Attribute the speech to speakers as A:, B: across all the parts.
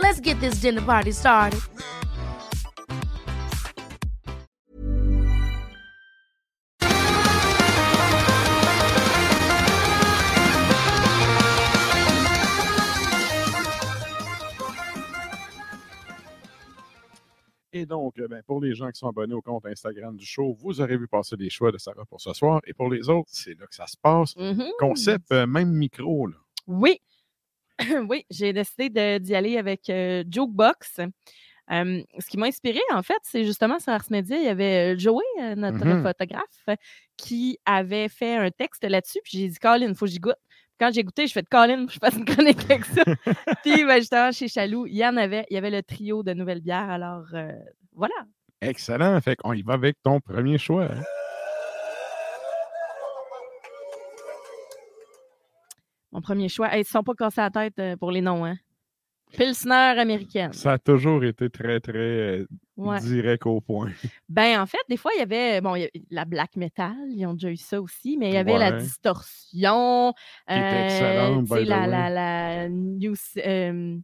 A: Let's get this dinner party started.
B: Et donc, euh, ben, pour les gens qui sont abonnés au compte Instagram du show, vous aurez vu passer les choix de Sarah pour ce soir. Et pour les autres, c'est là que ça se passe.
C: Mhm.
B: Concept, euh, même micro. Là.
C: Oui. oui, j'ai décidé de- d'y aller avec euh, Jokebox. Euh, ce qui m'a inspiré, en fait, c'est justement sur Ars Media, il y avait euh, Joey, euh, notre
B: Mhm.
C: photographe, qui avait fait un texte là-dessus. Puis j'ai dit, Colin, il faut que j'y goûte. Quand j'ai goûté, je fais de Colin, je fasse une chronique avec ça. Puis ben, justement, chez Chaloux, il y en avait, il y avait le trio de nouvelles bières. Alors euh, voilà.
B: Excellent. Fait qu'on y va avec ton premier choix. hein.
C: Mon premier choix. Hey, ils ne se sont pas cassés la tête euh, pour les noms, hein? Pilsner américaine.
B: Ça a toujours été très, très euh,
C: Ouais.
B: direct au point.
C: Ben, en fait, des fois, il y avait bon, y la black metal, ils ont déjà eu ça aussi, mais il y avait la distorsion,
B: Qui excellente, the
C: la,
B: way.
C: la, la new, euh,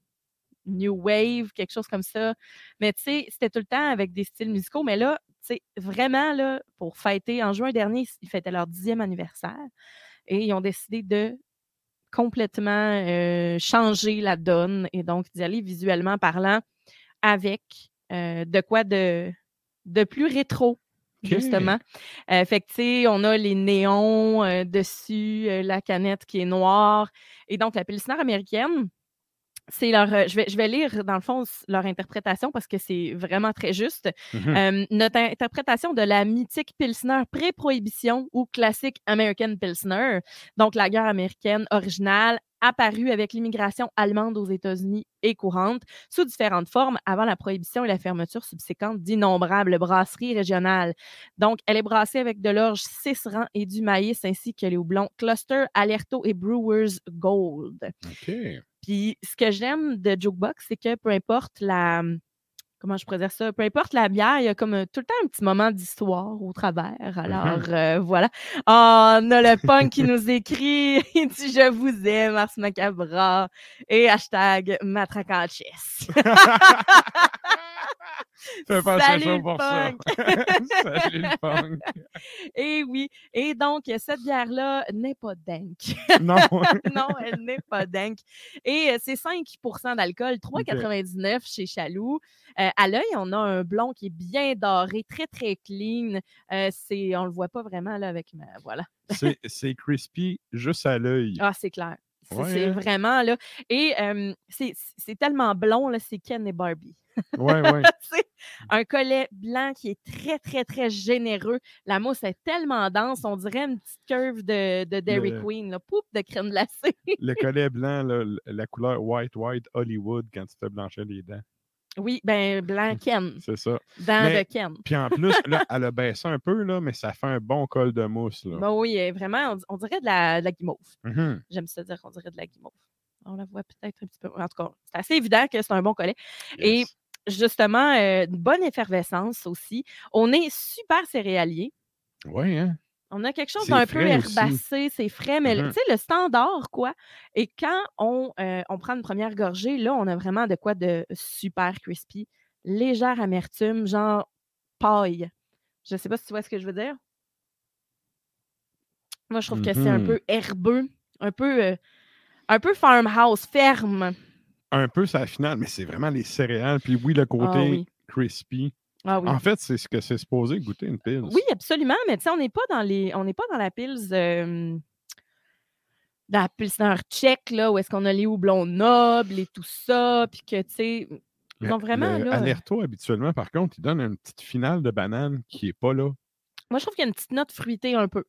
C: wave, quelque chose comme ça. Mais tu sais, c'était tout le temps avec des styles musicaux. Mais là, tu sais, vraiment, là, pour fêter, en juin dernier, ils fêtaient leur dixième anniversaire et ils ont décidé de complètement euh, changer la donne et donc d'y aller visuellement parlant avec euh, de quoi de, de plus rétro, justement. Euh, fait que, tu sais, on a les néons euh, dessus, euh, la canette qui est noire. Et donc, la Pilsner américaine, c'est leur. euh, je, vais, je vais lire, dans le fond, leur interprétation parce que c'est vraiment très juste.
B: Mhm.
C: Euh, notre interprétation de la mythique Pilsner pré-prohibition ou classique American Pilsner, donc la guerre américaine originale, apparue avec l'immigration allemande aux États-Unis et courante, sous différentes formes avant la prohibition et la fermeture subséquente d'innombrables brasseries régionales. Donc, elle est brassée avec de l'orge 6 rangs et du maïs ainsi que les houblons Cluster, Alerto et Brewers Gold.
B: OK.
C: Puis ce que j'aime de Jukebox, c'est que peu importe la. Comment je pourrais dire ça? Peu importe la bière, il y a comme euh, tout le temps un petit moment d'histoire au travers. Alors, euh, voilà. Oh, on a le punk qui nous écrit. Il dit Je vous aime, Ars Macabra. Et hashtag
B: pas
C: Salut le
B: pour ça. Salut le punk.
C: Et oui. Et donc, cette bière-là n'est pas dank.
B: Non.
C: non, elle n'est pas dingue. Et euh, c'est 5% d'alcool, 3,99 chez Chaloux. Euh, à l'œil, on a un blond qui est bien doré, très, très clean. Euh, c'est, on le voit pas vraiment là avec ma. Voilà.
B: C'est- crispy juste à l'œil.
C: Ah, c'est clair. C'est,
B: Ouais,
C: vraiment là. Et euh, c'est, tellement blond, là, c'est Ken et Barbie.
B: Ouais, ouais.
C: Un collet blanc qui est très, très, très généreux. La mousse est tellement dense, on dirait une petite curve de, de Dairy
B: Le-
C: Queen, là. Poup, de crème glacée.
B: Le collet blanc, là, la couleur white, white, Hollywood quand tu fais blanchir les dents.
C: Oui, ben, blanc Ken.
B: C'est ça.
C: Dans
B: Mais-
C: de Ken.
B: Puis en plus, là, elle a baissé un peu, là, mais ça fait un bon col de mousse. Là.
C: Ben oui, vraiment, on, on dirait de la, de la guimauve.
B: Mhm.
C: J'aime ça dire qu'on dirait de la guimauve. On la voit peut-être un petit peu. En tout cas, c'est assez évident que c'est un bon collet. Et justement, euh, une bonne effervescence aussi. On est super céréalier.
B: Ouais, hein?
C: On a quelque chose d'un peu herbacé, c'est frais, mais
B: Mhm.
C: tu sais, le standard, quoi. Et quand on, euh, on prend une première gorgée, là, on a vraiment de quoi de super crispy. Légère amertume, genre paille. Je sais pas si tu vois ce que je veux dire. Moi, je trouve que c'est un
B: Mhm.
C: peu herbeux, un peu, euh, un peu farmhouse, ferme.
B: Un peu, c'est la finale, mais c'est vraiment les céréales. Puis oui, le côté
C: Ah oui.
B: crispy.
C: Ah oui.
B: En fait, c'est ce que c'est supposé goûter une pils.
C: Oui, absolument, mais tu sais, on n'est pas dans les. On n'est pas dans la pils. euh, dans la pilsner tchèque, là, où est-ce qu'on a les houblons nobles et tout ça, puis que, tu sais, non, vraiment,
B: le
C: là.
B: Alerto, habituellement, par contre, il donne une petite finale de banane qui n'est pas là.
C: Moi, je trouve qu'il y a une petite note fruitée un peu.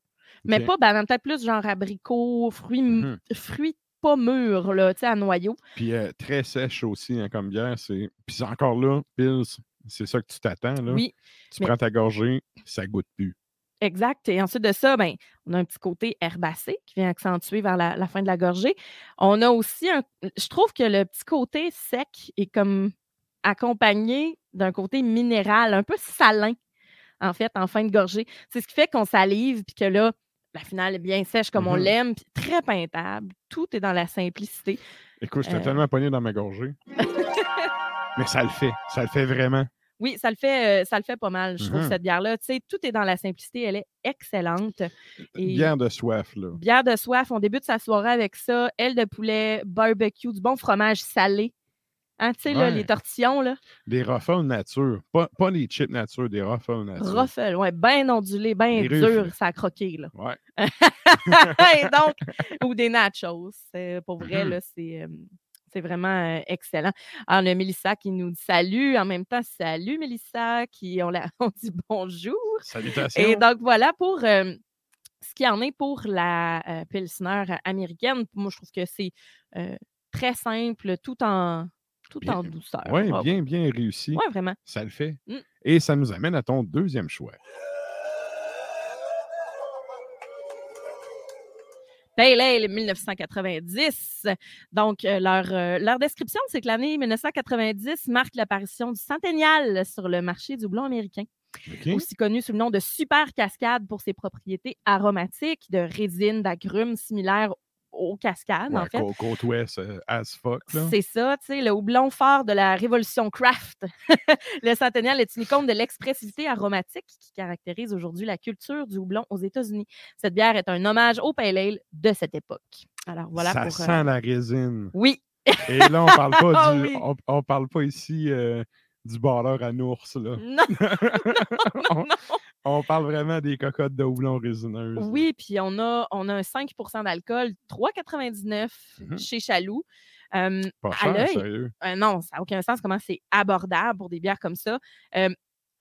C: Mais pas banane, peut-être plus genre abricot, fruits, m-
B: Mhm.
C: fruits pas mûrs, là, tu sais, à noyau.
B: Puis euh, très sèche aussi, hein, comme bière. C'est... Puis c'est encore là, pils, c'est ça que tu t'attends. Là.
C: Oui,
B: tu
C: mais-
B: prends ta gorgée, ça goûte plus.
C: exact. Et ensuite de ça, ben, on a un petit côté herbacé qui vient accentuer vers la, la fin de la gorgée. On a aussi un. Je trouve que le petit côté sec est comme accompagné d'un côté minéral, un peu salin, en fait, en fin de gorgée. C'est ce qui fait qu'on salive, puis que là, la finale est bien sèche comme on
B: Mhm.
C: l'aime, puis très peintable. Tout est dans la simplicité.
B: Écoute, j'étais
C: Euh.
B: tellement pogné dans ma gorgée. Mais ça le fait. Ça le fait vraiment.
C: Oui, ça le fait, euh, ça le fait pas mal, je trouve,
B: Mhm.
C: cette bière-là. Tu sais, tout est dans la simplicité, elle est excellente. Et
B: Bière de soif, là.
C: bière de soif, on débute sa soirée avec ça, aile de poulet, barbecue, du bon fromage salé. Hein, tu sais,
B: Ouais.
C: les tortillons, là,
B: Des ruffles nature. Pas, pas les chips nature, des ruffles nature.
C: ruffle, ouais, bien ondulé, bien
B: Des
C: dur,
B: ruffles.
C: ça a croqué, là.
B: Ouais.
C: Et donc, ou des nachos. C'est- Pour vrai,
B: Mhm.
C: là, c'est... c'est vraiment excellent. Alors, on a Mélissa qui nous dit salut. En même temps, salut Mélissa, qui on, la, on dit bonjour.
B: Salutations.
C: Et donc, voilà pour euh, ce qui en est pour la euh, Pilsner américaine. Moi, je trouve que c'est euh, très simple, tout en, tout
B: Bien-
C: en douceur.
B: Oui, bien, bien réussi.
C: Ouais, vraiment.
B: Ça le fait.
C: Mm.
B: Et ça nous amène à ton deuxième choix.
C: Pale Ale 1990. Donc, euh, leur, euh, leur description, c'est que l'année 1990 marque l'apparition du centennial sur le marché du blond américain. Aussi connu sous le nom de super cascade pour ses propriétés aromatiques, de résine, d'agrumes similaires aux cascades, en
B: Ouais,
C: fait.
B: cô- côte ouest, euh, as fuck.
C: C'est ça, tu sais, le houblon fort de la révolution craft. le centennial est une icône de l'expressivité aromatique qui caractérise aujourd'hui la culture du houblon aux États-Unis. Cette bière est un hommage au pale ale de cette époque. Alors voilà
B: ça
C: pour... euh,
B: sent la résine.
C: Oui,
B: Et là, on parle pas
C: Ah
B: du,
C: oui.
B: on, on parle pas ici euh, du barreur à nours, là.
C: non,
B: on, on parle vraiment des cocottes de houblon résineuses.
C: Oui, puis on a, on a un 5% d'alcool, 3,99
B: Mhm.
C: chez Chaloux. Euh,
B: Pas cher, sérieux.
C: euh, non, ça n'a aucun sens comment c'est abordable pour des bières comme ça. Euh,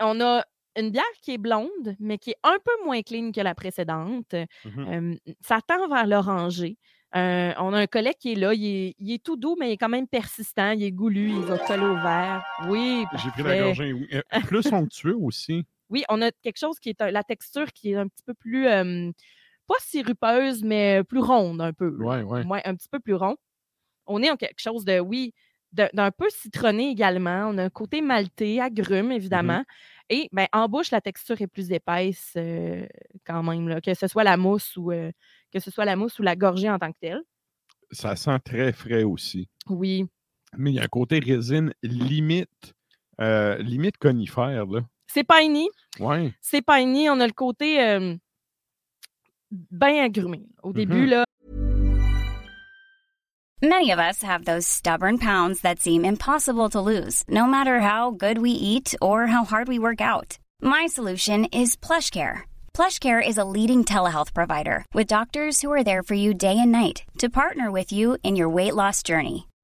C: on a une bière qui est blonde, mais qui est un peu moins clean que la précédente.
B: Mhm.
C: Euh, ça tend vers l'orangé. Euh, on a un collet qui est là, il est, il est tout doux, mais il est quand même persistant, il est goulu, il va coller au verre. Oui,
B: J'ai pris la gorgée. oui. Euh, Plus onctueux aussi.
C: Oui, on a quelque chose qui est un- la texture qui est un petit peu plus, euh, pas sirupeuse, mais plus ronde un peu. là.
B: Ouais, ouais.
C: Un petit peu plus rond. On est en quelque chose de, oui, d'un peu citronné également. On a un côté maltais, agrume, évidemment. Et ben, en bouche, la texture est plus épaisse euh, quand même, là, que ce soit la mousse ou euh, que ce soit la mousse ou la gorgée en tant que telle.
B: Ça sent très frais aussi.
C: Oui,
B: Mais il y a un côté résine limite, euh, limite conifère, là.
C: C'est piney.
B: Ouais.
C: C'est piney. On a le côté euh, bien agrumé. Au début,
B: Mhm.
C: là,
D: Many of us have those stubborn pounds that seem impossible to lose, no matter how good we eat or how hard we work out. My solution is PlushCare. PlushCare is a leading telehealth provider with doctors who are there for you day and night to partner with you in your weight loss journey.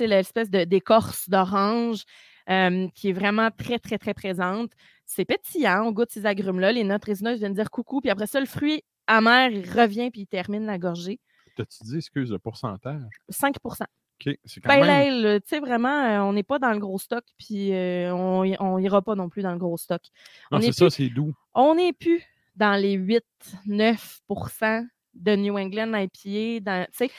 C: sais, l'espèce de- d'écorce d'orange euh, qui est vraiment très, très, très présente. C'est pétillant, on goûte ces agrumes-là. Les notes résineuses viennent dire coucou, puis après ça, le fruit amer, il revient, puis il termine la gorgée.
B: T'as-tu dit, excuse, le pourcentage?
C: 5
B: OK, c'est quand même...
C: là, tu sais, vraiment, euh, on n'est pas dans le gros stock, puis euh, on y- on ira pas non plus dans le gros stock.
B: Non, c'est
C: est
B: ça, c'est doux.
C: On n'est plus dans les 8-9% de New England IPA. Dans, tu sais,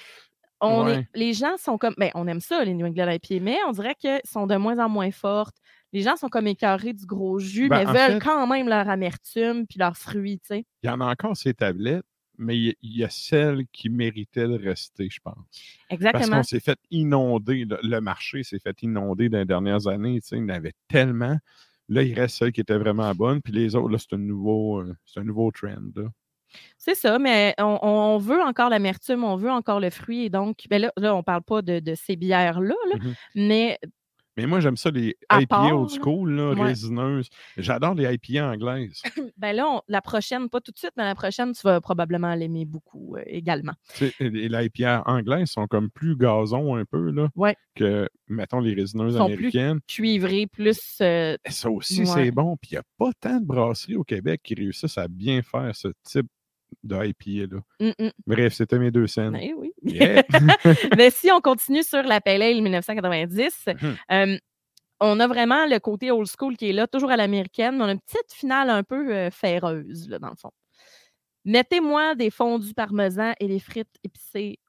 C: on
B: Ouais.
C: est, les gens sont comme. Ben, on aime ça, les New England IPA, mais on dirait qu'elles sont de moins en moins fortes. Les gens sont comme écœurés du gros jus,
B: Ben,
C: mais
B: en
C: veulent
B: fait-
C: quand même leur amertume puis leurs fruits, tu sais.
B: Il y en a encore ces tablettes, mais il y, a celles qui méritaient de rester, je pense. Parce
C: Exactement.
B: qu'on s'est fait inonder, le, le marché s'est fait inonder dans les dernières années. tu sais, Il y en avait tellement. Là, il reste celles qui étaient vraiment bonnes, puis les autres, là, c'est un nouveau, euh, c'est un nouveau trend. là.
C: C'est ça, mais on, on veut encore l'amertume, on veut encore le fruit. Et donc, ben là, là on parle pas de, de ces bières-là, là,
B: Mhm.
C: mais
B: Mais moi, j'aime ça, les IPA
C: part,
B: old school, là,
C: Ouais.
B: résineuses. J'adore les IPA anglaises.
C: ben là, on- la prochaine, pas tout de suite, mais la prochaine, tu vas probablement l'aimer beaucoup euh, également.
B: Tu sais, les les IPA anglaises sont comme plus gazon un peu là,
C: Ouais.
B: que, mettons, les résineuses
C: Sont plus
B: américaines.
C: Cuivré, plus. euh,
B: Ça aussi,
C: Ouais.
B: c'est bon. Puis il n'y a pas tant de brasseries au Québec qui réussissent à bien faire ce type de IPA. Là.
C: hum, hum.
B: Bref, c'était mes deux scènes.
C: Eh oui.
B: Yeah.
C: Mais si on continue sur la Pale Ale 1990,
B: Mhm.
C: euh, on a vraiment le côté old school qui est là, toujours à l'américaine, mais on a une petite finale un peu euh, ferreuse, là, dans le fond. Mettez-moi des fondus parmesan et des frites épicées,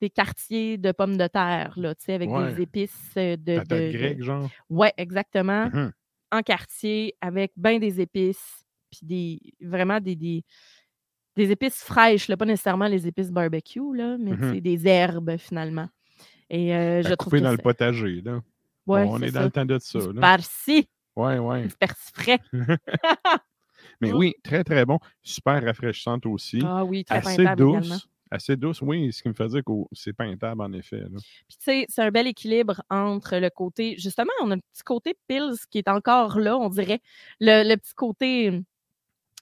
C: des quartiers de pommes de terre, là, tu sais, avec
B: Ouais.
C: des épices euh, de. De- de-
B: grecque, genre?
C: Ouais, exactement.
B: Mhm.
C: En quartier, avec bien des épices, puis des, vraiment des, des, des épices fraîches, là, pas nécessairement les épices barbecue, là, mais sais, des herbes, finalement. Et euh, je trouve que
B: dans le potager. Là.
C: Ouais,
B: on est dans
C: ça.
B: le temps de ça.
C: Du
B: Là.
C: farci,
B: Ouais, ouais.
C: du persil frais.
B: Mais oui, très, très bon. Super rafraîchissante aussi.
C: Ah oui, très
B: assez douce.
C: également.
B: Assez douce, oui, ce qui me fait dire que c'est peintable, en effet. là.
C: Puis, tu sais, c'est un bel équilibre entre le côté. Justement, on a un petit côté Pils qui est encore là, on dirait. Le, le petit côté.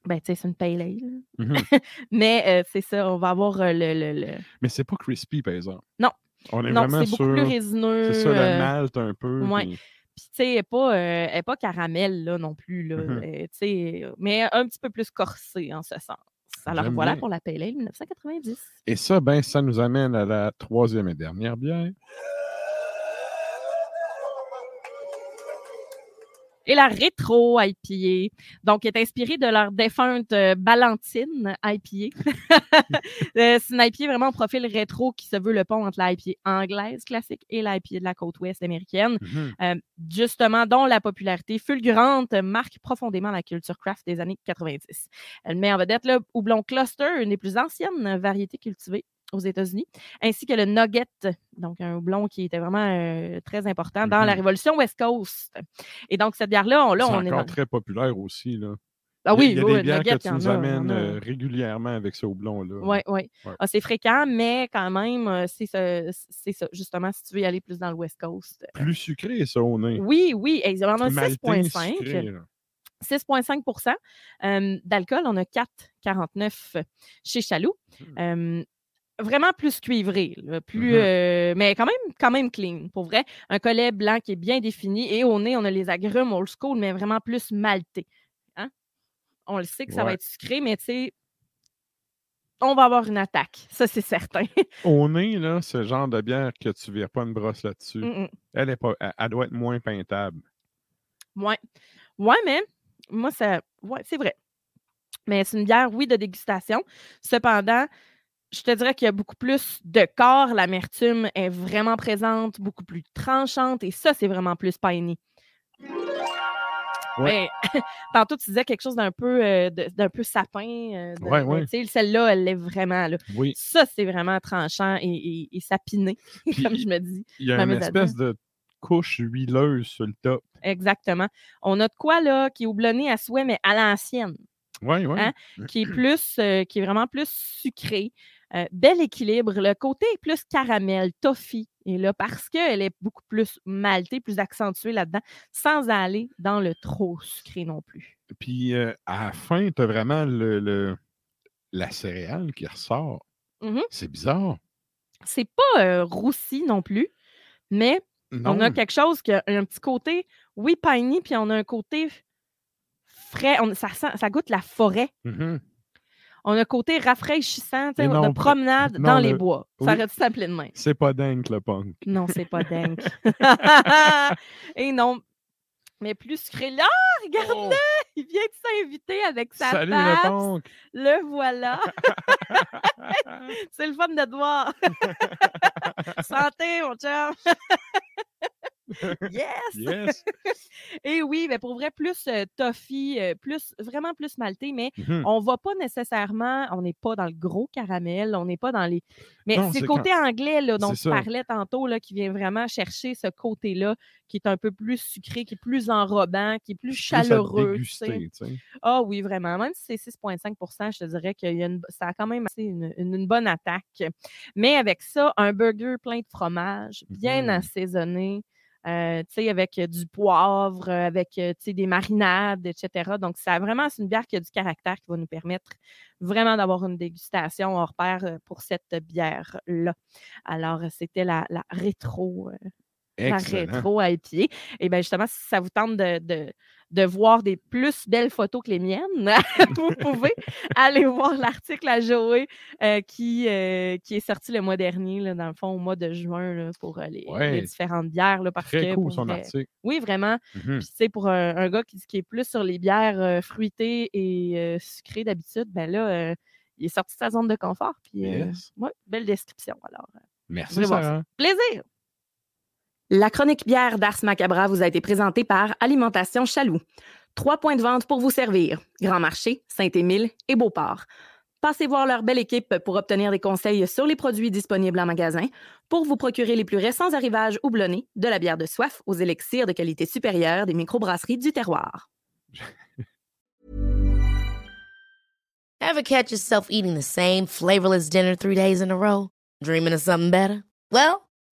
C: Ben, tu sais, c'est une pale ale. là.
B: Mhm.
C: Mais euh, c'est ça, on va avoir euh, le. le- le-
B: Mais c'est pas crispy, par exemple.
C: Non.
B: On est
C: Non,
B: vraiment
C: c'est beaucoup plus résineux.
B: C'est ça, le
C: euh,
B: malt un peu.
C: ouais.
B: puis-
C: Puis, tu sais, elle n'est pas, euh, caramel, là, non plus. Là, tu sais, mais un petit peu plus corsé, en ce sens. Alors, voilà
B: bien.
C: pour la Pale Ale 1990.
B: Et ça, ben, ça nous amène à la troisième et dernière bière.
C: Et la rétro IPA, donc, est inspirée de leur défunte euh, Ballantine IPA. Euh, c'est une IPA vraiment au profil rétro qui se veut le pont entre l'IPA anglaise classique et l'IPA de la côte ouest américaine.
B: Mhm.
C: Euh, justement, dont la popularité fulgurante marque profondément la culture craft des années 90. Elle met en vedette le houblon cluster, une des plus anciennes variétés cultivées aux États-Unis, ainsi que le nugget, donc un houblon qui était vraiment euh, très important dans la
B: Mhm.
C: révolution West Coast. Et donc, cette bière-là, on, là,
B: c'est
C: on est
B: encore
C: dans...
B: très populaire aussi. Là.
C: Ah oui,
B: il y a
C: oui,
B: des bières que tu nous amènes euh, régulièrement avec ce houblon-là. là.
C: Oui, oui.
B: Ouais.
C: Ah, c'est fréquent, mais quand même, euh, c'est ça. Justement, si tu veux y aller plus dans le West Coast.
B: Plus sucré, ça, au nez.
C: Oui, oui. On a
B: Maltais,
C: 6,5.
B: sucré, là.
C: 6,5 euh, d'alcool. On a 4,49 chez Chaloux. Euh, vraiment plus cuivré, là, plus,
B: Mhm.
C: euh, mais quand même, quand même clean, pour vrai. Un collet blanc qui est bien défini et au nez, on a les agrumes old school, mais vraiment plus maltais. Hein? On le sait que ça va être sucré, mais tu sais, on va avoir une attaque, ça c'est certain.
B: Au nez, là, ce genre de bière que tu ne vires pas une brosse là-dessus,
C: Mm, mm.
B: elle, est pas, elle, elle doit être moins peintable.
C: Ouais. Ouais, mais moi, ça. Ouais, c'est vrai. Mais c'est une bière, oui, de dégustation. Cependant, je te dirais qu'il y a beaucoup plus de corps. L'amertume est vraiment présente, beaucoup plus tranchante. Et ça, c'est vraiment plus piney.
B: Ouais.
C: Mais, tantôt, tu disais quelque chose d'un peu, euh, d'un peu sapin. euh, de-
B: Ouais, ouais.
C: tu sais, Celle-là, elle l'est vraiment. Là.
B: Oui.
C: Ça, c'est vraiment tranchant et, et- et sapiné,
B: Puis,
C: comme je me dis.
B: Il y a une espèce de couche huileuse sur le top.
C: Exactement. On a de quoi, là, qui est houblonné à souhait, mais à l'ancienne.
B: Oui, oui.
C: Hein? qui est plus, euh, qui est vraiment plus sucré. Euh, bel équilibre. Le côté est plus caramel, toffee. Et là, parce qu'elle est beaucoup plus maltée, plus accentuée là-dedans, sans aller dans le trop sucré non plus.
B: Puis euh, à la fin, tu as vraiment le, le- la céréale qui ressort.
C: Mhm.
B: C'est bizarre.
C: C'est pas euh, roussi non plus, mais on a quelque chose qui a un petit côté, oui, piney, puis on a un côté frais. On- ça, sent- ça goûte la forêt.
B: Mhm.
C: On a côté rafraîchissant, tu
B: Et
C: sais,
B: non,
C: de promenade
B: non,
C: dans les
B: le-
C: bois.
B: oui.
C: Ça aurait dû s'appeler de même.
B: C'est pas dingue, le punk.
C: Non, c'est pas dingue. Et non. Mais plus sucré. Là, regarde-le! Il vient de s'inviter avec sa
B: Oh! Salut, le punk!
C: Le voilà. c'est le fun de te voir. Santé, mon chum. Yes!
B: Yes!
C: Et oui, mais pour vrai, plus euh, toffee, euh, plus, vraiment plus malté, mais
B: Mhm.
C: on va pas nécessairement, on n'est pas dans le gros caramel, on n'est pas dans les. Mais c'est le côté anglais là, dont
B: ça.
C: parlais tantôt, là, qui vient vraiment chercher ce côté-là, qui est un peu plus sucré, qui est plus enrobant, qui est plus chaleureux.
B: déguster.
C: Ah oui, vraiment. Même si c'est 6,5% je te dirais que ça a quand même assez une, une- une bonne attaque. Mais avec ça, un burger plein de fromage, bien
B: Mhm.
C: assaisonné, euh, tu sais, avec euh, du poivre, euh, avec tu sais, des marinades, etc. Donc, ça vraiment, c'est une bière qui a du caractère qui va nous permettre vraiment d'avoir une dégustation hors pair pour cette bière-là. Alors, c'était la, la rétro. euh, la rétro à épier. Et bien, justement, si ça vous tente de, de, de voir des plus belles photos que les miennes, vous pouvez aller voir l'article à Joé euh, qui, euh, qui est sorti le mois dernier, là, dans le fond, au mois de juin, là, pour euh, les, différentes bières. Là, parce
B: Très
C: que
B: cool,
C: pour
B: son
C: vrai-
B: article.
C: Oui, vraiment. Puis, tu sais, pour un, un gars qui, qui est plus sur les bières fruitées et sucrées d'habitude, ben là, il est sorti de sa zone de confort. Puis,
B: Yes.
C: ouais, belle description. Alors,
B: Merci, Sarah.
C: Plaisir! La chronique bière d'Ars Macabra vous a été présentée par Alimentation Chaloux. Trois points de vente pour vous servir. Grand Marché, Saint-Émile et Beauport. Passez voir leur belle équipe pour obtenir des conseils sur les produits disponibles en magasin, pour vous procurer les plus récents arrivages houblonnés, de la bière de soif aux élixirs de qualité supérieure des microbrasseries du terroir.
A: Ever catch yourself eating the same flavorless dinner three days in a row? Dreaming of something better? Well,